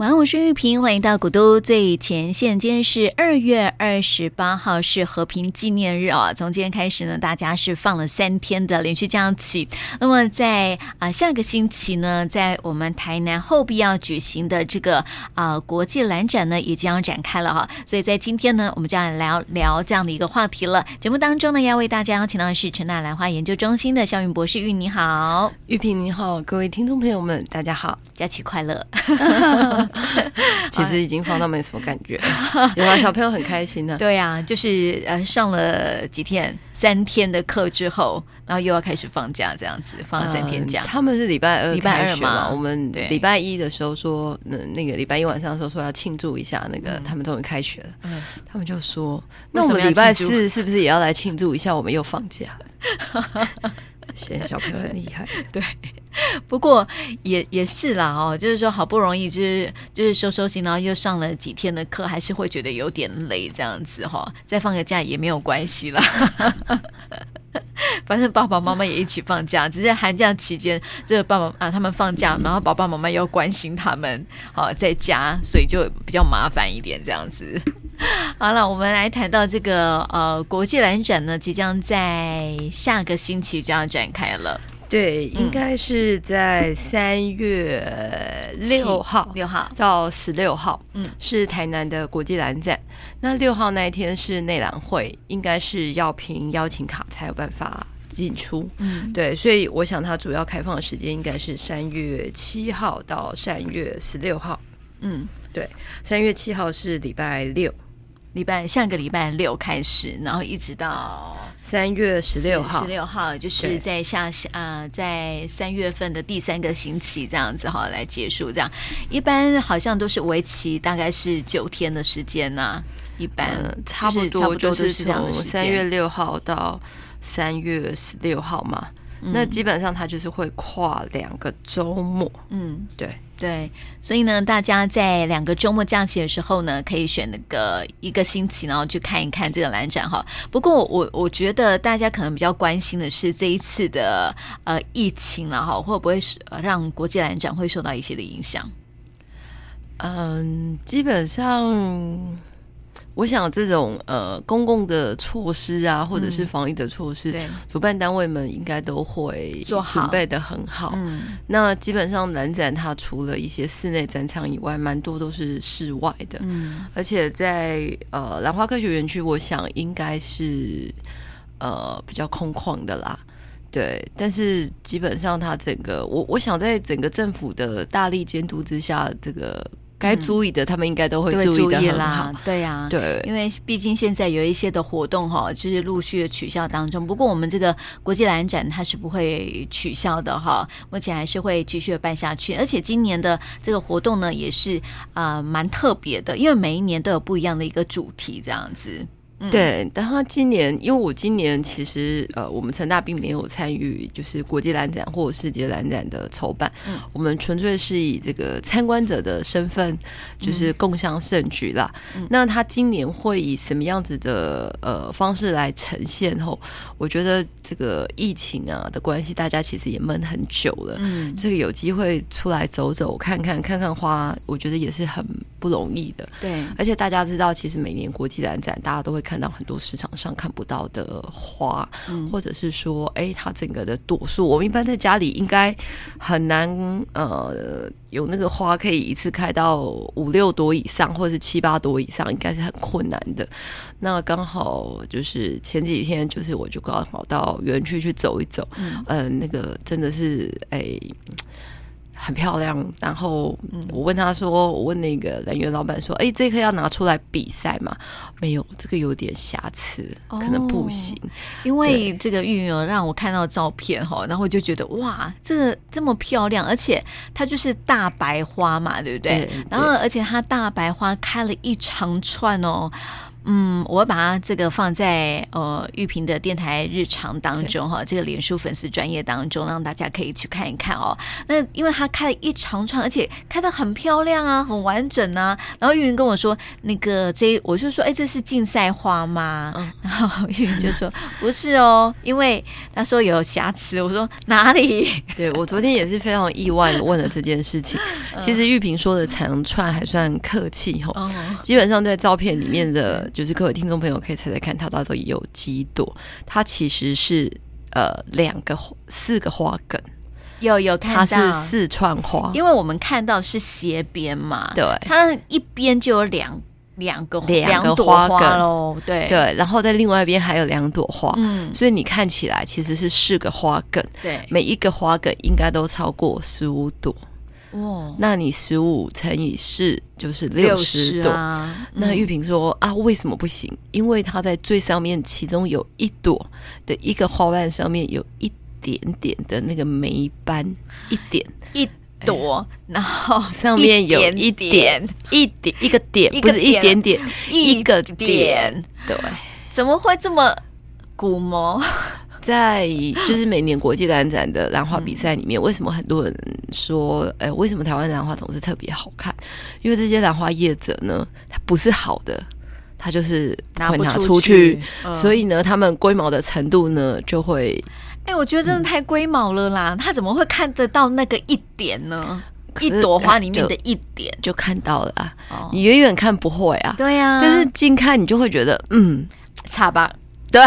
晚安，我是玉萍，欢迎到古都最前线。今天是二月二十八号，是和平纪念日啊。从今天开始呢，大家是放了三天的连续假期。那么在啊下个星期呢，在我们台南后壁要举行的这个啊国际兰展呢，也将要展开了哈。所以在今天呢，我们就要聊聊这样的一个话题了。节目当中呢，要为大家邀请到的是陈大兰花研究中心的萧云博士，玉你好，玉萍你好，各位听众朋友们，大家好，假期快乐。其实已经放到没什么感觉了，有啊，小朋友很开心的。对啊，就是呃上了几天三天的课之后，然后又要开始放假，这样子放了三天假。呃、他们是礼拜二礼拜二嘛，我们礼拜一的时候说，那那个礼拜一晚上的时候说要庆祝一下，那个他们终于开学了。嗯，他们就说，那我们礼拜四是不是也要来庆祝一下？我们又放假。现在小朋友很厉害，对。不过也也是啦哦，就是说好不容易就是就是收收心，然后又上了几天的课，还是会觉得有点累这样子哈、再放个假也没有关系啦，反正爸爸妈妈也一起放假，只是寒假期间这个爸爸啊他们放假，然后爸爸妈妈要关心他们，好在家，所以就比较麻烦一点这样子。好了，我们来谈到这个呃国际蓝展呢，即将在下个星期就要展开了。对，应该是在三月六号，六号到十六号，嗯，是台南的国际蓝展。那六号那一天是内览会，应该是要凭邀请卡才有办法进出。嗯，对，所以我想它主要开放的时间应该是三月七号到三月十六号。嗯，对，三月七号是礼拜六。礼拜下个礼拜六开始，然后一直到三月十六号，十六号就是在下啊、呃，在三月份的第三个星期这样子哈来结束。这样一般好像都是为期大概是九天的时间呐、啊，一般、呃、差不多就是从三月六号到三月十六号嘛。嗯、那基本上它就是会跨两个周末，嗯，对。对，所以呢，大家在两个周末假期的时候呢，可以选那个一个星期，然后去看一看这个蓝展哈。不过我我觉得大家可能比较关心的是这一次的呃疫情了哈，会不会是让国际蓝展会受到一些的影响？嗯，基本上。我想这种呃公共的措施啊，或者是防疫的措施，嗯、主办单位们应该都会准备的很好。嗯，那基本上兰展它除了一些室内展场以外，蛮多都是室外的。嗯，而且在呃兰花科学园区，我想应该是呃比较空旷的啦。对，但是基本上它整个我我想在整个政府的大力监督之下，这个。该注意的，他们应该都会注意的很好。对呀，对，因为毕竟现在有一些的活动哈，就是陆续的取消当中。不过我们这个国际兰展它是不会取消的哈，目前还是会继续的办下去。而且今年的这个活动呢，也是啊蛮特别的，因为每一年都有不一样的一个主题这样子。对，但他今年，因为我今年其实呃，我们成大并没有参与，就是国际兰展或者世界兰展的筹办，嗯，我们纯粹是以这个参观者的身份，就是共襄盛举啦。嗯，那他今年会以什么样子的呃方式来呈现？后，我觉得这个疫情啊的关系，大家其实也闷很久了，嗯，这个有机会出来走走看看看看花，我觉得也是很不容易的。对，而且大家知道，其实每年国际兰展，大家都会。看到很多市场上看不到的花，嗯、或者是说，哎、欸，它整个的朵数，我们一般在家里应该很难，呃，有那个花可以一次开到五六朵以上，或者是七八朵以上，应该是很困难的。那刚好就是前几天，就是我就刚好到园区去走一走，嗯，呃，那个真的是，哎、欸。很漂亮，然后我问他说：“我问那个兰园老板说，哎，这棵要拿出来比赛吗？没有，这个有点瑕疵，可能不行。哦、因为这个玉儿让我看到照片哈，然后我就觉得哇，这个这么漂亮，而且它就是大白花嘛，对不对，然后而且它大白花开了一长串哦。”嗯，我把它这个放在呃玉萍的电台日常当中哈，这个脸书粉丝专业当中，让大家可以去看一看哦。那因为它开了一长串，而且开的很漂亮啊，很完整啊。然后玉云跟我说，那个这我就说，哎，这是竞赛花吗？嗯、然后玉云就说不是哦，因为他说有瑕疵。我说哪里？对，我昨天也是非常意外的问了这件事情。其实玉萍说的长串还算客气哈，嗯、基本上在照片里面的。就是各位听众朋友可以猜猜看，它到底有几朵？它其实是呃两个四个花梗，有有看到，它是四串花，因为我们看到是斜边嘛，对，它一边就有两两个两个花梗喽，对对，然后在另外一边还有两朵花，嗯，所以你看起来其实是四个花梗，对，每一个花梗应该都超过十五朵。哦，那你十五乘以四就是六十朵。啊、那玉萍说、嗯、啊，为什么不行？因为它在最上面，其中有一朵的一个花瓣上面有一点点的那个霉斑，一点。一朵，哎、然后上面有一点一点一个点，不是一点点，一个点，对，怎么会这么古魔？在就是每年国际兰展的兰花比赛里面，为什么很多人说，呃，为什么台湾兰花总是特别好看？因为这些兰花业者呢，它不是好的，它就是拿出去，所以呢，他们龟毛的程度呢，就会，哎，我觉得真的太龟毛了啦！他怎么会看得到那个一点呢？一朵花里面的一点就看到了啊！你远远看不会啊，对呀，但是近看你就会觉得，嗯，差吧。对，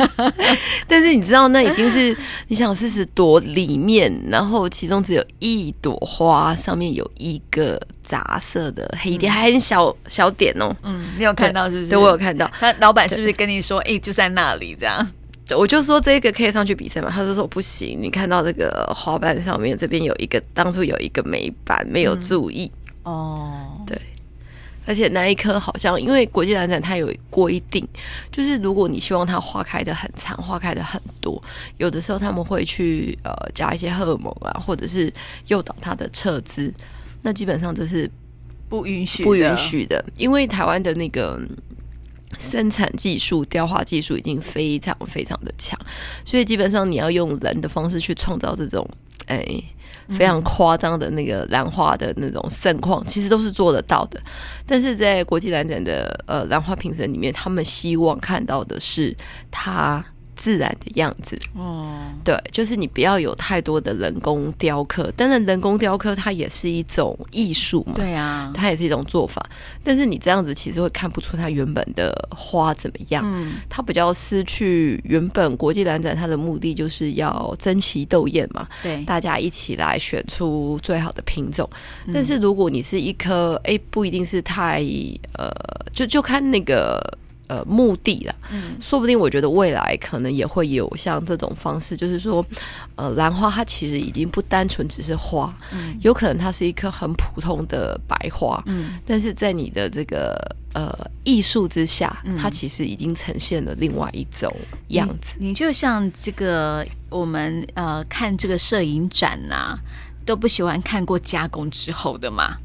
但是你知道，那已经是你想四十朵里面，然后其中只有一朵花上面有一个杂色的黑点，还很小小点哦。嗯，你有看到是不是？对，我有看到。那老板是不是跟你说，哎，就在那里这样？我就说这个可以上去比赛嘛，他就说不行。你看到这个花瓣上面这边有一个，当初有一个霉斑，没有注意。哦，对。而且那一颗好像，因为国际兰展它有规定，就是如果你希望它花开得很长，花开得很多，有的时候他们会去呃加一些荷尔蒙啊，或者是诱导它的撤枝，那基本上这是不允许不允许的，因为台湾的那个生产技术、雕花技术已经非常非常的强，所以基本上你要用人的方式去创造这种哎。非常夸张的那个兰花的那种盛况，其实都是做得到的。但是在国际兰展的呃兰花评审里面，他们希望看到的是它。自然的样子，哦，对，就是你不要有太多的人工雕刻。当然，人工雕刻它也是一种艺术嘛，对啊，它也是一种做法。但是你这样子其实会看不出它原本的花怎么样，嗯，它比较失去原本国际兰展它的目的就是要争奇斗艳嘛，对，大家一起来选出最好的品种。但是如果你是一颗，哎，不一定是太呃，就就看那个。呃，目的了，嗯，说不定我觉得未来可能也会有像这种方式，就是说，呃，兰花它其实已经不单纯只是花，嗯，有可能它是一颗很普通的白花，嗯，但是在你的这个呃艺术之下，它其实已经呈现了另外一种样子。你，你就像这个我们呃看这个摄影展呐、啊，都不喜欢看过加工之后的嘛。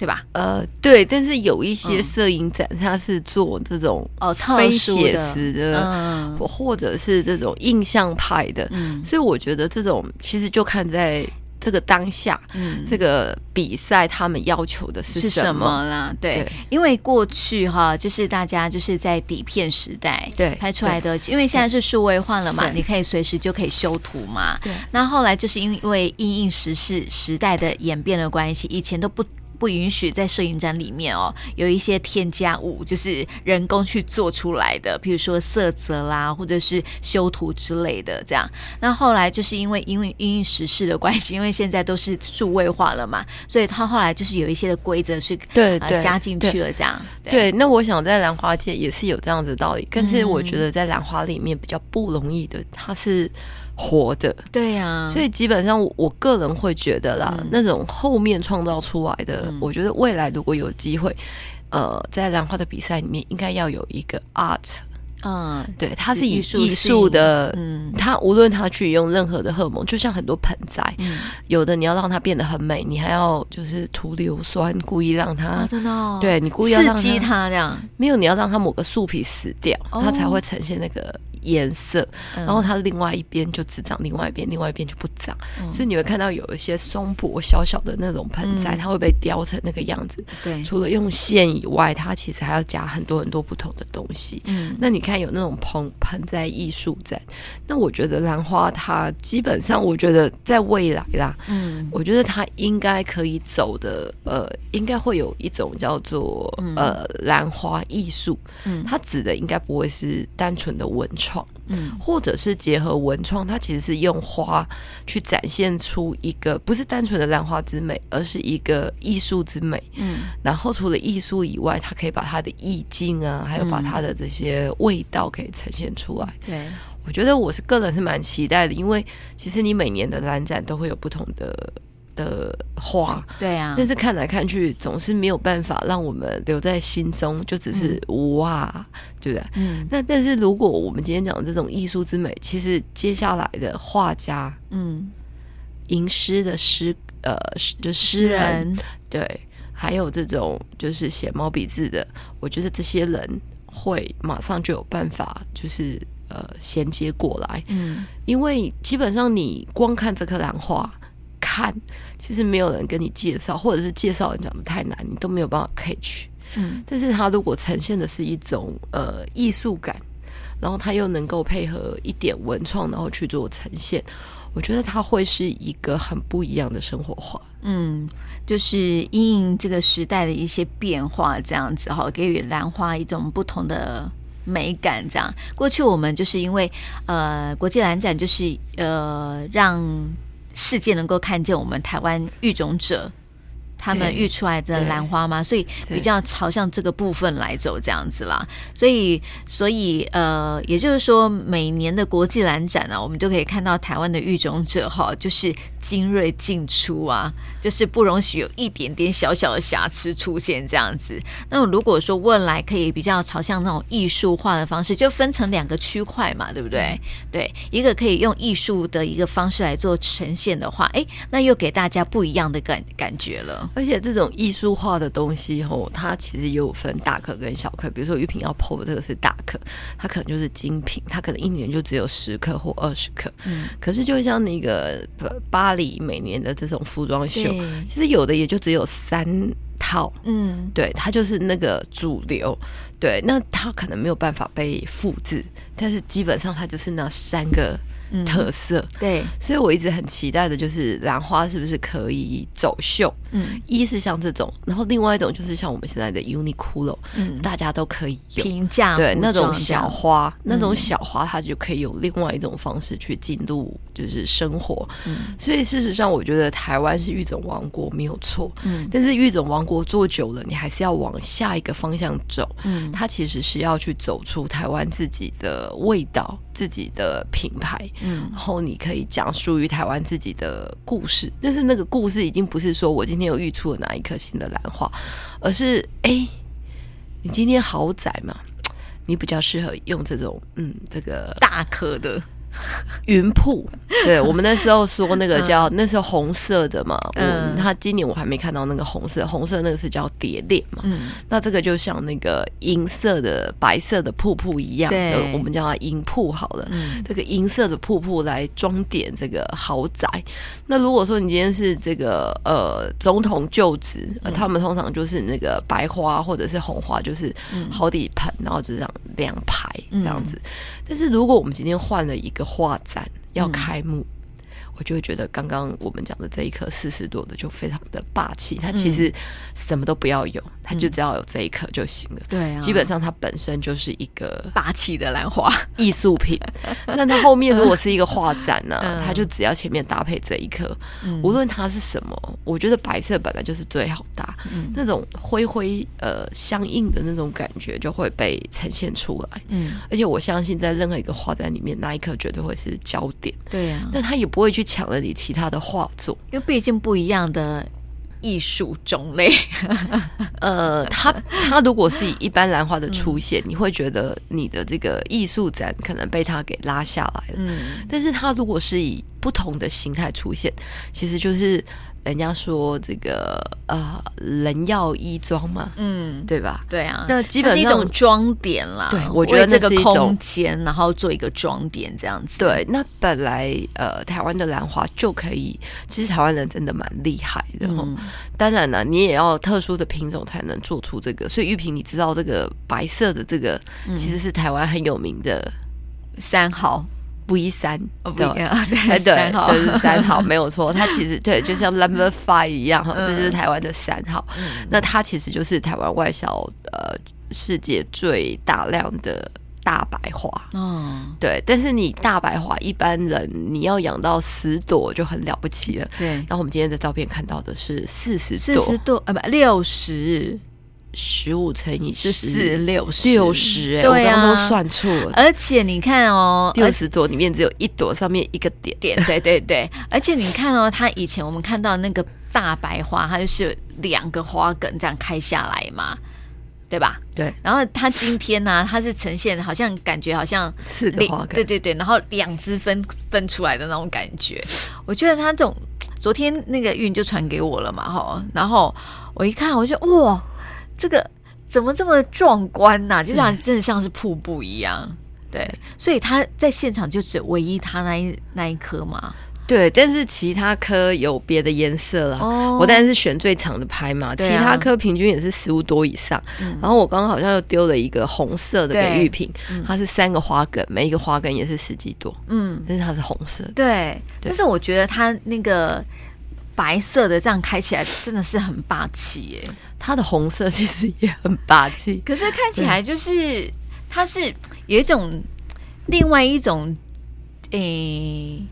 对吧？呃，对，但是有一些摄影展，它是做这种哦非写实的，嗯、或者是这种印象派的，嗯，所以我觉得这种其实就看在这个当下，嗯，这个比赛他们要求的是什么，是什么啦？对，对。因为过去哈，就是大家就是在底片时代对拍出来的，因为现在是数位化了嘛，你可以随时就可以修图嘛，对。那后来就是因为因应时事时代的演变的关系，以前都不。不允许在摄影展里面哦，有一些添加物，就是人工去做出来的，比如说色泽啦，或者是修图之类的，这样。那后来就是因为因为因应时事的关系，因为现在都是数位化了嘛，所以他后来就是有一些的规则是对，对、呃、加进去了，这样。对，对，那我想在兰花界也是有这样子的道理，但是我觉得在兰花里面比较不容易的，它是。活的，对呀、啊，所以基本上我，个人会觉得啦，嗯、那种后面创造出来的，嗯、我觉得未来如果有机会，呃，在兰花的比赛里面，应该要有一个 art 嗯，对，它是以艺术的，嗯，它无论它去用任何的荷尔蒙，就像很多盆栽，嗯，有的你要让它变得很美，你还要就是涂硫酸，故意让它，啊、真的、哦，对你故意要刺激它这样，没有，你要让它某个树皮死掉，哦、它才会呈现那个。颜色，然后它另外一边就只长另外一边，另外一边就不长，嗯、所以你会看到有一些松柏小小的那种盆栽，嗯、它会被雕成那个样子。对，除了用线以外，它其实还要加很多很多不同的东西。嗯，那你看有那种盆盆栽艺术展，那我觉得兰花它基本上，我觉得在未来啦，嗯，我觉得它应该可以走的，呃，应该会有一种叫做呃兰花艺术。嗯，它指的应该不会是单纯的文创。嗯，或者是结合文创，它其实是用花去展现出一个不是单纯的兰花之美，而是一个艺术之美。嗯，然后除了艺术以外，它可以把它的意境啊，还有把它的这些味道可以呈现出来。对，我觉得我是个人是蛮期待的，因为其实你每年的兰展都会有不同的。的花，对啊，但是看来看去总是没有办法让我们留在心中，就只是、嗯、哇，对不对？嗯，那但是如果我们今天讲的这种艺术之美，其实接下来的画家，嗯，吟诗的诗，呃，就诗人，人。对，还有这种就是写毛笔字的，我觉得这些人会马上就有办法，就是呃衔接过来，嗯，因为基本上你光看这颗兰花。看，其实没有人跟你介绍，或者是介绍人讲的太难，你都没有办法 catch。嗯，但是他如果呈现的是一种呃艺术感，然后他又能够配合一点文创，然后去做呈现，我觉得它会是一个很不一样的生活化。嗯，就是因应这个时代的一些变化，这样子哈，给予兰花一种不同的美感。这样，过去我们就是因为呃国际兰展，就是呃让。世界能够看见我们台湾育种者，他们育出来的兰花吗？所以比较朝向这个部分来走，这样子啦。所以，所以呃，也就是说，每年的国际兰展啊，我们就可以看到台湾的育种者哈，就是精锐进出啊，就是不容许有一点点小小的瑕疵出现这样子。那么，如果说未来可以比较朝向那种艺术化的方式，就分成两个区块嘛，对不对？嗯、对，一个可以用艺术的一个方式来做呈现的话，哎，那又给大家不一样的感感觉了。而且这种艺术化的东西，吼，它其实也有分大颗跟小颗。比如说玉萍要的这个是大颗，它可能就是精品，它可能一年就只有十颗或二十颗。嗯，可是就像那个巴黎每年的这种服装秀，其实有的也就只有三套。嗯，对，它就是那个主流。对，那它可能没有办法被复制，但是基本上它就是那三个。特色、嗯、对，所以我一直很期待的就是兰花是不是可以走秀？嗯，一是像这种，然后另外一种就是像我们现在的 Uniqlo，嗯，大家都可以有平价对那种小花，那种小花它就可以用另外一种方式去进入就是生活。嗯，所以事实上我觉得台湾是育种王国没有错，嗯，但是育种王国做久了，你还是要往下一个方向走。嗯，它其实是要去走出台湾自己的味道、自己的品牌。嗯，然后你可以讲述于台湾自己的故事，但是那个故事已经不是说我今天有育出了哪一颗新的兰花，而是哎，你今天好窄嘛，你比较适合用这种嗯，这个大颗的。云瀑，对，我们那时候说那个叫那时候红色的嘛，嗯，他今年我还没看到那个红色，红色那个是叫蝶恋嘛，嗯，那这个就像那个银色的白色的瀑布一样，对，我们叫它银瀑好了，嗯，这个银色的瀑布来装点这个豪宅。那如果说你今天是这个呃总统就职，呃，他们通常就是那个白花或者是红花，就是好几盆，然后就这样两排这样子。但是如果我们今天换了一个画展要开幕，嗯、我就会觉得刚刚我们讲的这一颗四十多的就非常的霸气。它其实什么都不要有，它就只要有这一颗就行了。对、嗯，基本上它本身就是一个霸气的兰花 艺术品。那它后面如果是一个画展呢、它就只要前面搭配这一颗，嗯、无论它是什么，我觉得白色本来就是最好搭，嗯、那种灰灰呃相应的那种感觉就会被呈现出来。嗯，而且我相信在任何一个画展里面，那一颗绝对会是焦点。对呀、啊，但他也不会去抢了你其他的画作，因为毕竟不一样的艺术种类。呃，他他如果是以一般兰花的出现，嗯、你会觉得你的这个艺术展可能被他给拉下来了。嗯，但是他如果是以不同的形态出现，其实就是。人家说这个呃，人要衣装嘛，嗯，对吧？对啊，那基本上是一种装点啦。对，我觉得这个空间，然后做一个装点这样子。对，那本来呃，台湾的兰花就可以，其实台湾人真的蛮厉害的。嗯，当然了，你也要特殊的品种才能做出这个。所以玉萍，你知道这个白色的这个其实是台湾很有名的三号。不一三，对，对，对，就是三号，没有错。它其实对，就像 Number Five 一样哈，这就是台湾的三号。那它其实就是台湾外销呃世界最大量的大白花。嗯，对。但是你大白花一般人你要养到十朵就很了不起了。对。然后我们今天的照片看到的是四十朵，四十朵啊，不六十。十五乘以十四六十六十，哎，我刚刚都算错了。而且你看哦，六十朵里面只有一朵上面一个点点，对对对。而且你看哦，它以前我们看到那个大白花，它就是两个花梗这样开下来嘛，对吧？对。然后它今天呢，它是呈现好像感觉好像四个花梗，对对对。然后两只分分出来的那种感觉，我觉得它这种昨天那个运就传给我了嘛，哈。然后我一看，我就哇。这个怎么这么壮观呐、啊？就像真的像是瀑布一样，对，所以他在现场就只唯一他那一那一颗嘛，对，但是其他颗有别的颜色了。哦，我当然是选最长的拍嘛，其他颗平均也是十五朵以上。嗯、然后我刚刚好像又丢了一个红色的给玉萍，它是三个花梗，每一个花梗也是十几朵，嗯，但是它是红色的，对，对，但是我觉得它那个。白色的这样开起来真的是很霸气耶，它的红色其实也很霸气，可是看起来就是它是有一种另外一种诶、欸，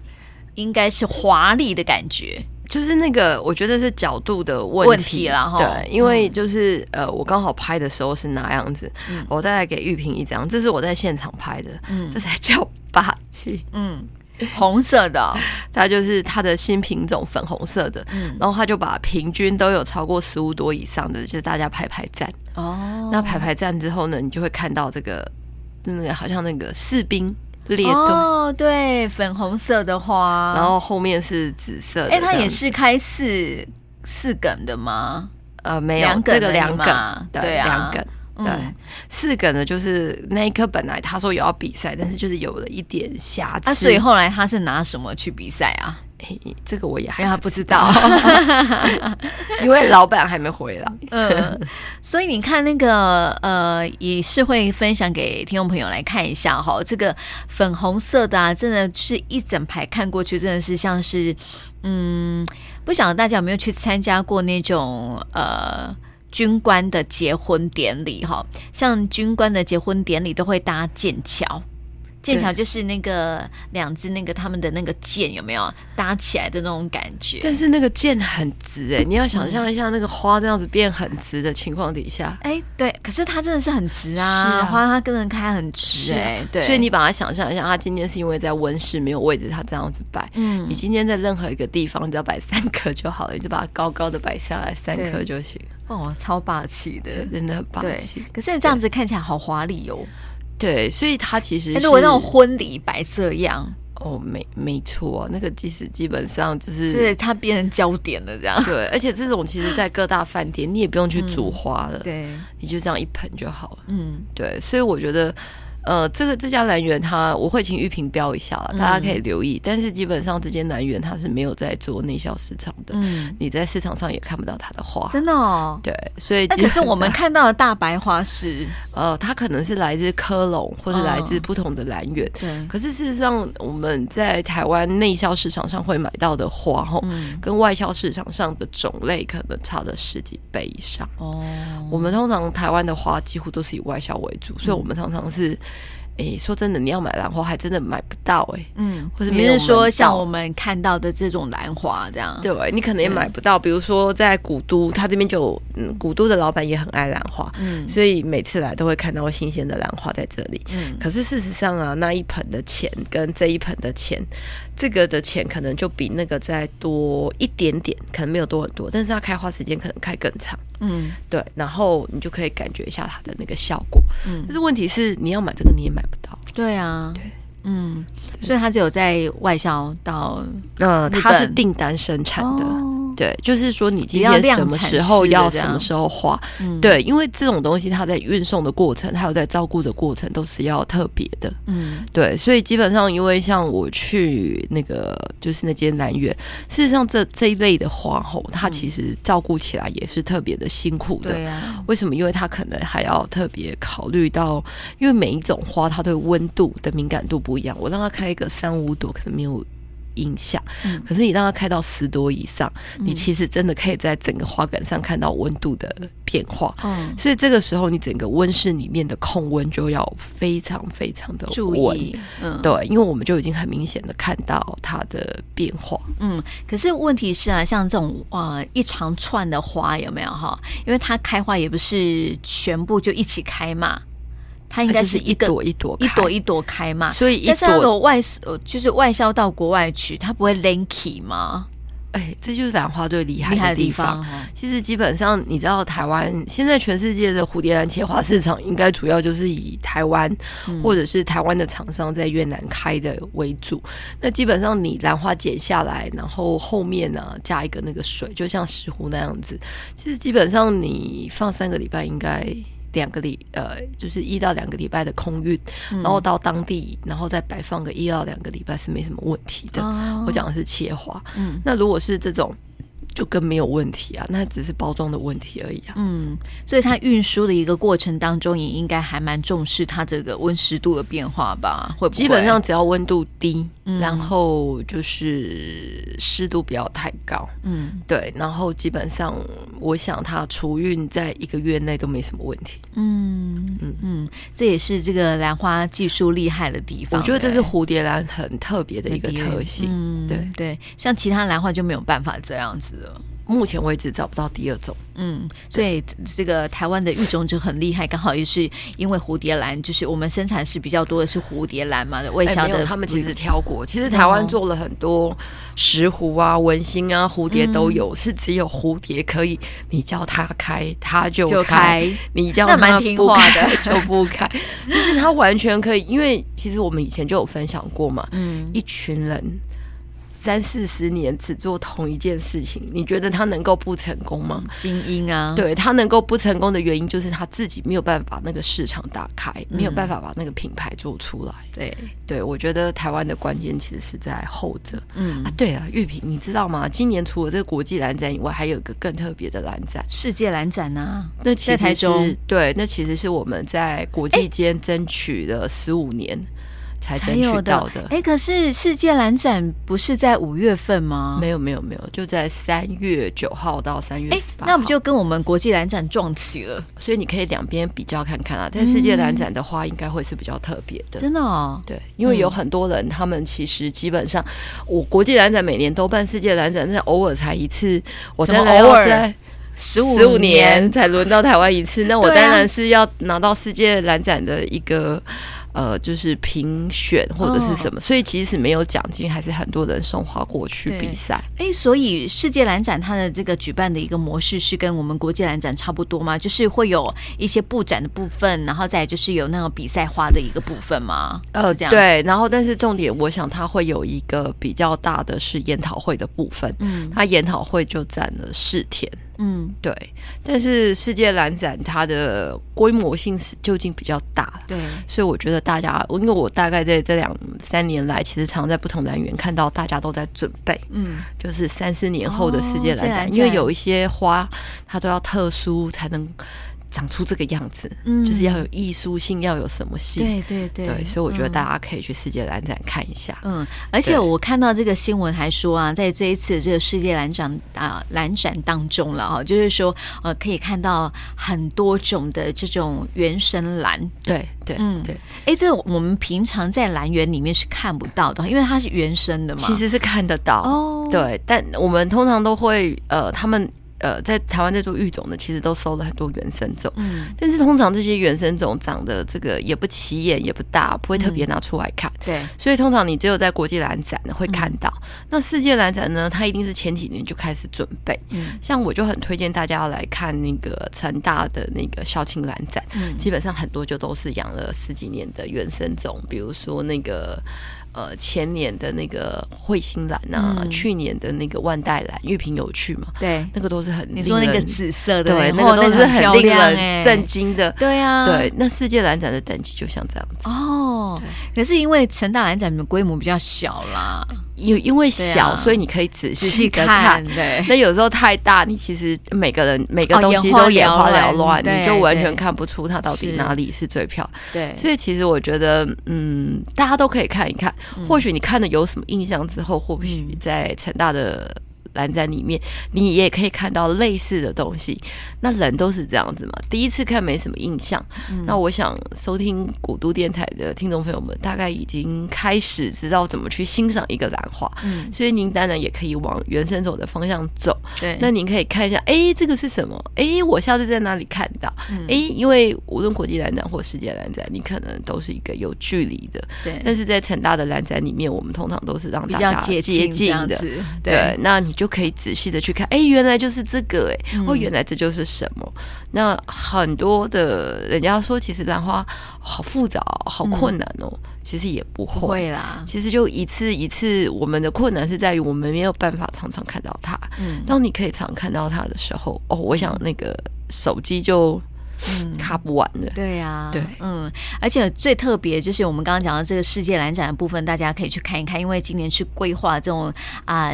应该是华丽的感觉，就是那个我觉得是角度的问题。了哈。对，因为就是、嗯、呃，我刚好拍的时候是那样子，嗯、我再来给玉萍一张，这是我在现场拍的，嗯，这才叫霸气，嗯。红色的，它就是它的新品种粉红色的，嗯，然后他就把平均都有超过十五朵以上的，就是大家排排站。哦。那排排站之后呢，你就会看到这个那个好像那个士兵列队。哦，对，粉红色的花，然后后面是紫色的。哎，它也是开四四梗的吗？呃，没有，这个两梗，对，两梗。对，四梗呢就是那一刻本来他说有要比赛，但是就是有了一点瑕疵。啊，所以后来他是拿什么去比赛啊？欸，这个我也还不知道，因为老板还没回来。嗯，所以你看那个呃，也是会分享给听众朋友来看一下哈。这个粉红色的啊，真的是一整排看过去，真的是像是嗯，不晓得大家有没有去参加过那种呃。军官的结婚典礼，哈，像军官的结婚典礼都会搭剑桥，剑桥就是那个两只那个他们的那个剑有没有？搭起来的那种感觉？但是那个剑很直哎，你要想象一下那个花这样子变很直的情况底下，哎、欸，对，可是它真的是很直啊，是啊。花它跟人开很直哎，对，所以你把它想象一下，它今天是因为在温室没有位置，它这样子摆，嗯，你今天在任何一个地方，你只要摆三颗就好了，你就把它高高的摆下来，三颗就行。哦，超霸气的，真的很霸气。可是你这样子看起来好华丽哦。对，所以它其实是如果那种婚礼白这样，哦，没没错，那个其实基本上就是，就是它变成焦点了这样。对，而且这种其实，在各大饭店你也不用去煮花了，对，你就这样一盆就好了。嗯，对，所以我觉得。呃，这个这家兰园，它我会请玉萍标一下了，大家可以留意。嗯、但是基本上这间兰园它是没有在做内销市场的，嗯，你在市场上也看不到它的花，真的哦。对，所以可是我们看到的大白花是，呃，它可能是来自科隆或者来自不同的兰园，对、哦。可是事实上，我们在台湾内销市场上会买到的花，吼、嗯，跟外销市场上的种类可能差了十几倍以上。哦，我们通常台湾的花几乎都是以外销为主，所以我们常常是。哎，说真的，你要买兰花还真的买不到哎、欸，嗯，或者没有是说像我们看到的这种兰花这样，对，你可能也买不到。比如说在古都，他这边就嗯，古都的老板也很爱兰花，嗯，所以每次来都会看到新鲜的兰花在这里。嗯，可是事实上啊，那一盆的钱跟这一盆的钱，这个的钱可能就比那个再多一点点，可能没有多很多，但是它开花时间可能开更长。嗯，对，然后你就可以感觉一下它的那个效果。嗯，但是问题是你要买这个你也买不到。对啊，对，嗯，所以他只有在外销到，呃，它是订单生产的。哦。对，就是说你今天什么时候要什么时候花，对，因为这种东西它在运送的过程，还有在照顾的过程都是要特别的，嗯，对，所以基本上因为像我去那个就是那间南园，事实上这这一类的花吼，它其实照顾起来也是特别的辛苦的，为什么？因为它可能还要特别考虑到，因为每一种花它对温度的敏感度不一样，我让它开一个三五朵，可能没有。影响，可是你让它开到十多以上，嗯，你其实真的可以在整个花杆上看到温度的变化。嗯，所以这个时候你整个温室里面的控温就要非常非常的注意。嗯，对，因为我们就已经很明显的看到它的变化。嗯，可是问题是啊，像这种呃一长串的花有没有哈？因为它开花也不是全部就一起开嘛。它应该是一朵一朵一朵一朵开嘛，所以但是它有外就是外销到国外去，它不会 lanky 吗？哎、欸，这就是兰花最厉害的地方。地方其实基本上，你知道台湾现在全世界的蝴蝶兰切花市场，应该主要就是以台湾、嗯、或者是台湾的厂商在越南开的为主。那基本上你兰花剪下来，然后后面呢加一个那个水，就像石斛那样子。其实基本上你放三个礼拜应该。两个礼呃，就是一到两个礼拜的空运，然后到当地，然后再摆放个一到两个礼拜是没什么问题的。哦、我讲的是切花，嗯，那如果是这种。就更没有问题啊，那只是包装的问题而已啊。嗯，所以它运输的一个过程当中，也应该还蛮重视它这个温湿度的变化吧？会？基本上只要温度低，嗯，然后就是湿度不要太高，嗯，对，然后基本上我想它储运在一个月内都没什么问题。嗯嗯嗯，这也是这个兰花技术厉害的地方。我觉得这是蝴蝶兰很特别的一个特性。嗯，对对，像其他兰花就没有办法这样子。目前为止找不到第二种，嗯，所以这个台湾的育种就很厉害，刚好也是因为蝴蝶兰，就是我们生产是比较多的是蝴蝶兰嘛的，未销的、欸、他们其实挑过，其实台湾做了很多石斛啊、文心啊、蝴蝶都有，嗯、是只有蝴蝶可以，你叫它开它就开，就开。你叫它不开就不开，就是它完全可以，因为其实我们以前就有分享过嘛，嗯，一群人。三四十年只做同一件事情，你觉得他能够不成功吗？精英啊，对，他能够不成功的原因就是他自己没有办法把那个市场打开，嗯、没有办法把那个品牌做出来。对，对我觉得台湾的关键其实是在后者。嗯啊，对啊，玉萍，你知道吗？今年除了这个国际蓝展以外，还有一个更特别的蓝展——世界蓝展啊。那其实对，那其实是我们在国际间争取了十五年。才争取到的，哎，可是世界蓝展不是在五月份吗？没有，没有，没有，就在三月九号到三月十八号。那不就跟我们国际蓝展撞期了？所以你可以两边比较看看啊。在世界蓝展的话，应该会是比较特别的。真的哦，对，因为有很多人，他们其实基本上，我国际蓝展每年都办世界蓝展，但偶尔才一次。我在偶尔在十五十五年才轮到台湾一次，那我当然是要拿到世界蓝展的一个。呃，就是评选或者是什么，哦、所以即使没有奖金，还是很多人送花过去比赛。哎，所以世界兰展它的这个举办的一个模式是跟我们国际兰展差不多吗？就是会有一些布展的部分，然后再就是有那个比赛花的一个部分吗？呃，这样对。然后，但是重点，我想它会有一个比较大的是研讨会的部分。嗯，它研讨会就占了四天。嗯，对，但是世界蓝展它的规模性是究竟比较大，对，所以我觉得大家，因为我大概在这两三年来，其实常在不同兰园看到大家都在准备，嗯，就是三四年后的世界蓝展，哦、因为有一些花它都要特殊才能长出这个样子，嗯，就是要有艺术性，要有什么性？对对对，对，所以我觉得大家可以去世界兰展看一下。嗯，而且我看到这个新闻还说啊，在这一次这个世界兰展啊兰展当中了哈，就是说呃可以看到很多种的这种原生兰。对对，嗯对。哎，这我们平常在兰园里面是看不到的，因为它是原生的嘛。其实是看得到哦，对，但我们通常都会呃他们。呃，在台湾在做育种的，其实都收了很多原生种，嗯，但是通常这些原生种长得这个也不起眼，也不大，不会特别拿出来看，嗯、对，所以通常你只有在国际兰展会看到。嗯、那世界兰展呢，它一定是前几年就开始准备，嗯，像我就很推荐大家要来看那个成大的那个校庆兰展，嗯，基本上很多就都是养了十几年的原生种，比如说那个。呃，前年的那个彗星蓝啊，嗯、去年的那个万代蓝，玉屏有趣嘛？对，那个都是很令人，你说那个紫色的，对，那个都是很令人震惊的。对啊，对，那世界蓝展的等级就像这样子哦。可是因为成大蓝展的规模比较小啦。因因为小，所以你可以仔细的看。对，那有时候太大，你其实每个人每个东西都眼花缭乱，你就完全看不出它到底哪里是最漂亮。对，所以其实我觉得，嗯，大家都可以看一看。或许你看了有什么印象之后，或许在成大的。兰展里面，你也可以看到类似的东西。那人都是这样子嘛，第一次看没什么印象。嗯、那我想收听古都电台的听众朋友们，大概已经开始知道怎么去欣赏一个兰花。嗯，所以您当然也可以往原生种的方向走。对，那您可以看一下，哎、欸，这个是什么？哎、欸，我下次在哪里看到？哎、嗯欸，因为无论国际兰展或世界兰展，你可能都是一个有距离的。对，但是在成大的兰展里面，我们通常都是让大家接近的。对，对，那你就。可以仔细的去看，哎，原来就是这个，哎，哦，原来这就是什么？嗯、那很多的人家说，其实兰花好复杂，好困难哦。嗯、其实也不会，不会啦。其实就一次一次，我们的困难是在于我们没有办法常常看到它。嗯，当你可以常看到它的时候，哦，我想那个手机就。嗯，卡不完的。对呀、啊，对，嗯，而且最特别就是我们刚刚讲到这个世界兰展的部分，大家可以去看一看，因为今年去规划这种啊，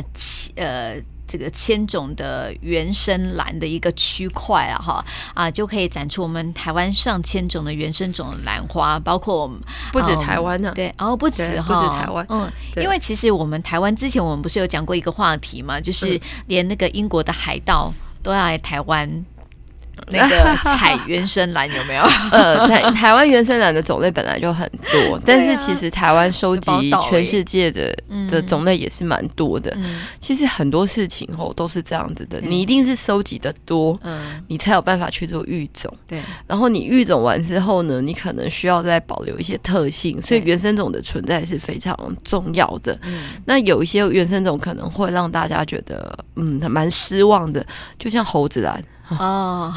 呃，这个千种的原生兰的一个区块啊，哈啊，就可以展出我们台湾上千种的原生种的兰花，包括我们不止台湾呢、啊。嗯，对，哦，不止哈，不止台湾，嗯，因为其实我们台湾之前我们不是有讲过一个话题嘛，就是连那个英国的海盗都要来台湾。那个采原生兰 有没有？呃，台台湾原生兰的种类本来就很多，但是其实台湾收集全世界的的种类也是蛮多的。其实很多事情哦都是这样子的，你一定是收集的多，嗯，你才有办法去做育种。对，然后你育种完之后呢，你可能需要再保留一些特性，所以原生种的存在是非常重要的。那有一些原生种可能会让大家觉得嗯蛮失望的，就像猴子兰。哦，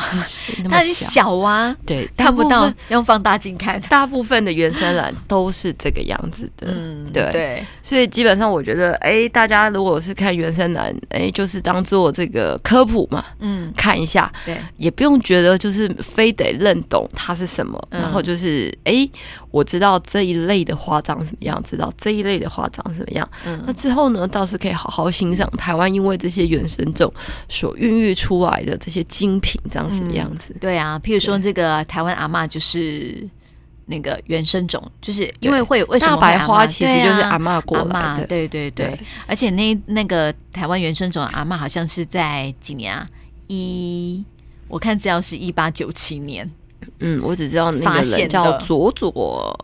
它很小。啊，对，看不到，用放大镜看。大部分的原生兰都是这个样子的，嗯，对。对。所以基本上我觉得，哎，大家如果是看原生兰，哎，就是当做这个科普嘛，嗯，看一下，对，也不用觉得就是非得认懂它是什么，然后就是，哎，我知道这一类的花长什么样，知道这一类的花长什么样，嗯，那之后呢，倒是可以好好欣赏台湾因为这些原生种所孕育出来的这些。精品长什么样子？嗯、对啊，譬如说这个台湾阿嬷就是那个原生种，就是因为会为什么大白花其实就是阿嬷过来的，对对对，对。而且那那个台湾原生种的阿嬷好像是在几年啊？一我看资料是一八九七年。嗯，我只知道那个人叫佐佐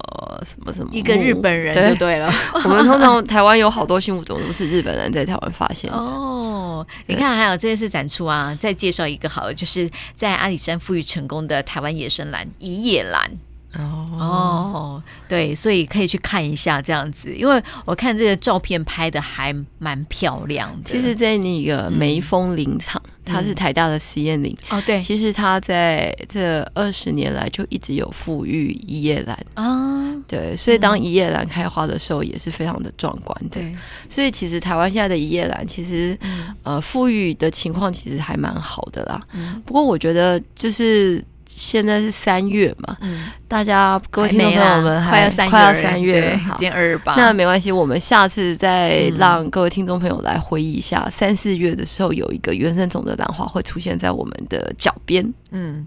什么什么，一个日本人就对了。我们通常台湾有好多新物种都是日本人在台湾发现 哦。你看，还有这次展出啊，再介绍一个好的，就是在阿里山富裕成功的台湾野生兰一叶兰。哦哦，对，所以可以去看一下这样子，因为我看这个照片拍的还蛮漂亮的。其实，在那个梅峰林场，嗯、它是台大的实验林哦。对，其实它在这二十年来就一直有富裕一叶兰啊。哦、对，所以当一叶兰开花的时候，也是非常的壮观的。对，所以其实台湾现在的一叶兰，其实、嗯、呃富裕的情况其实还蛮好的啦。嗯、不过我觉得就是。现在是三月嘛，嗯，大家各位听众朋友们还快要三月，快要三月，好，今天二十八，那没关系，我们下次再让各位听众朋友来回忆一下，三四月的时候有一个原生种的兰花会出现在我们的脚边，嗯，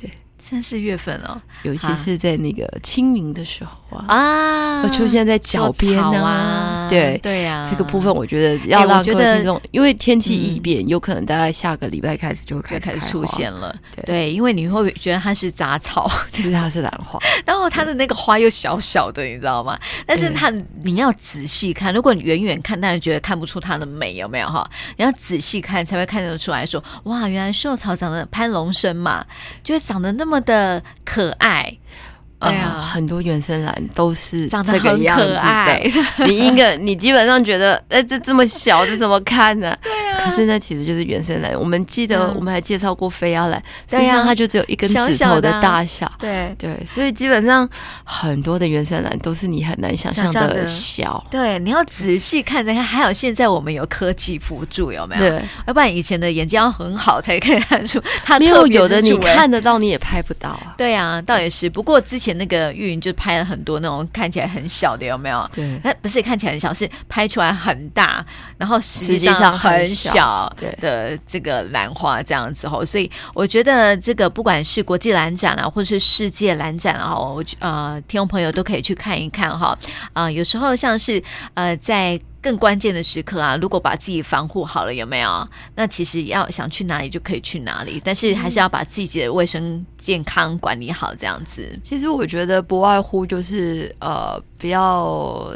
对。三四月份哦，尤其是在那个清明的时候啊，啊，会出现在脚边啊，对对呀，这个部分我觉得要让各位听众，因为天气异变，有可能大概下个礼拜开始就会开始开始出现了，对，因为你会觉得它是杂草，其实它是兰花，然后它的那个花又小小的，你知道吗？但是它你要仔细看，如果你远远看，但是觉得看不出它的美，有没有哈？你要仔细看才会看得出来说，哇，原来秀草长得攀龙生嘛，就会长得。那么的可爱。对啊、嗯，很多原生蓝都是这个长得很可爱的。你一个，你基本上觉得，哎，这这么小，这怎么看呢？可是那其实就是原生蓝。我们记得，我们还介绍过飞亚兰，实际上它就只有一根指头的大小。对对，所以基本上很多的原生兰都是你很难想象的小。对，你要仔细看再看。还有现在我们有科技辅助，有没有？对，要不然以前的眼睛要很好才可以看出它。没有，有的你看得到，你也拍不到啊。对啊，倒也是。不过之前那个玉云就拍了很多那种看起来很小的，有没有？对，它不是看起来很小，是拍出来很大，然后实际上很小的这个兰花这样子吼。所以我觉得这个不管是国际兰展啊，或者是世界兰展啊，我呃听众朋友都可以去看一看哈。啊、呃，有时候像是呃在。更关键的时刻啊，如果把自己防护好了，有没有？那其实要想去哪里就可以去哪里，但是还是要把自己的卫生健康管理好，这样子。其实我觉得不外乎就是呃，不要。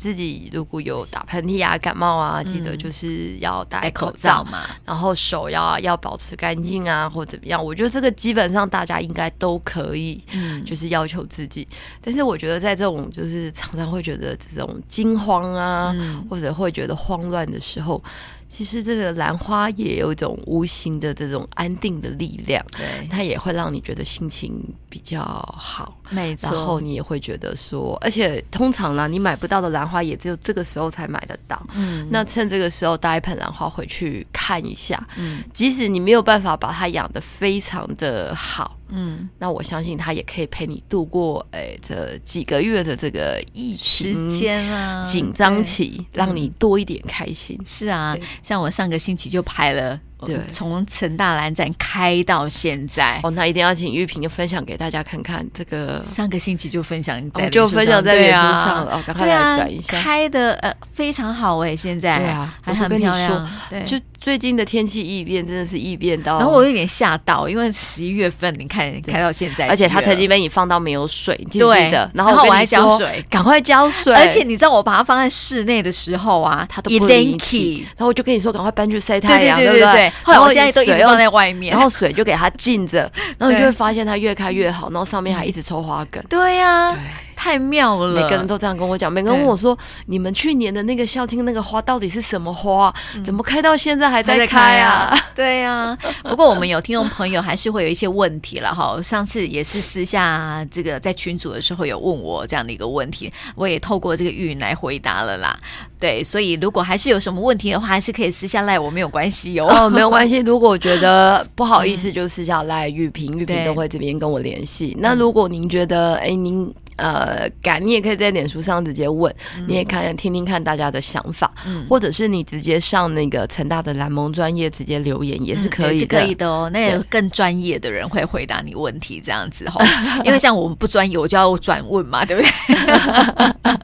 自己如果有打喷嚏啊、感冒啊，记得就是要戴口罩嘛，然后手要要保持干净啊，或怎么样。我觉得这个基本上大家应该都可以，嗯，就是要求自己。但是我觉得在这种就是常常会觉得这种惊慌啊，或者会觉得慌乱的时候。其实这个兰花也有一种无形的这种安定的力量，对，它也会让你觉得心情比较好，没错。然后你也会觉得说，而且通常呢，你买不到的兰花也只有这个时候才买得到。嗯，那趁这个时候带一盆兰花回去看一下，嗯，即使你没有办法把它养得非常的好。嗯，那我相信他也可以陪你度过哎，这几个月的这个疫情时间啊，紧张期，让你多一点开心。嗯、是啊，像我上个星期就拍了。对，从陈大兰展开到现在哦，那一定要请玉萍分享给大家看看这个。上个星期就分享在、哦，就分享在脸书上了、啊、哦，赶快来转一下。啊、开的呃非常好哎，现在对啊，还很漂亮。对，就最近的天气异变真的是异变到，然后我有点吓到，因为十一月份你看开到现在，而且它曾经被你放到没有水，记不记得？然后我还浇水，赶快浇水。而且你知道我把它放在室内的时候啊，它都不灵气。然后我就跟你说，赶快搬去晒太阳，对对对对。后来我现在都。水放在外面，然后水就给它浸着，然后你就会发现它越开越好，然后上面还一直抽花梗。对呀、啊，对。太妙了！每个人都这样跟我讲，每个人问我说：“你们去年的那个校庆那个花到底是什么花？怎么开到现在还在开啊？” 对呀。不过我们有听众朋友还是会有一些问题了哈。上次也是私下这个在群组的时候有问我这样的一个问题，我也透过这个玉云来回答了啦。对，所以如果还是有什么问题的话，还是可以私下赖我，没有关系哟。哦，没有关系。如果觉得不好意思，就私下赖玉萍，玉萍都会这边跟我联系。那如果您觉得，哎，您。呃，敢你也可以在脸书上直接问，嗯、你也看听听看大家的想法，嗯、或者是你直接上那个成大的蓝盟专业直接留言也是可以的，可以的哦。那有更专业的人会回答你问题，这样子 哈。因为像我们不专业，我就要转问嘛，对不对？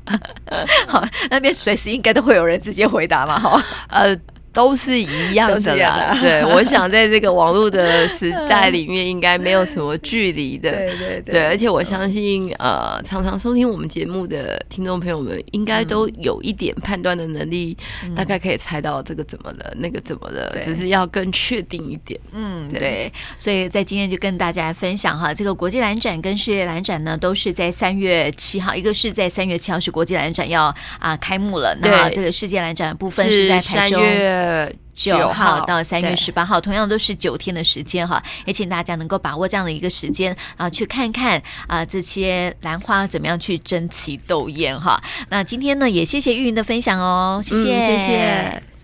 好，那边随时应该都会有人直接回答嘛，哈。呃。都是一样的。啦，对，我想在这个网络的时代里面，应该没有什么距离的，对对对，而且我相信，呃，常常收听我们节目的听众朋友们，应该都有一点判断的能力，大概可以猜到这个怎么了，那个怎么了，只是要更确定一点。嗯，对，所以在今天就跟大家分享哈，这个国际蓝展跟世界蓝展呢，都是在三月七号，一个是在三月七号是国际蓝展要啊开幕了，那这个世界蓝展的部分是在台中。呃，九号到三月十八号，同样都是九天的时间哈，也请大家能够把握这样的一个时间啊，去看看啊这些兰花怎么样去争奇斗艳哈。那今天呢，也谢谢玉云的分享哦，谢谢，嗯、谢谢。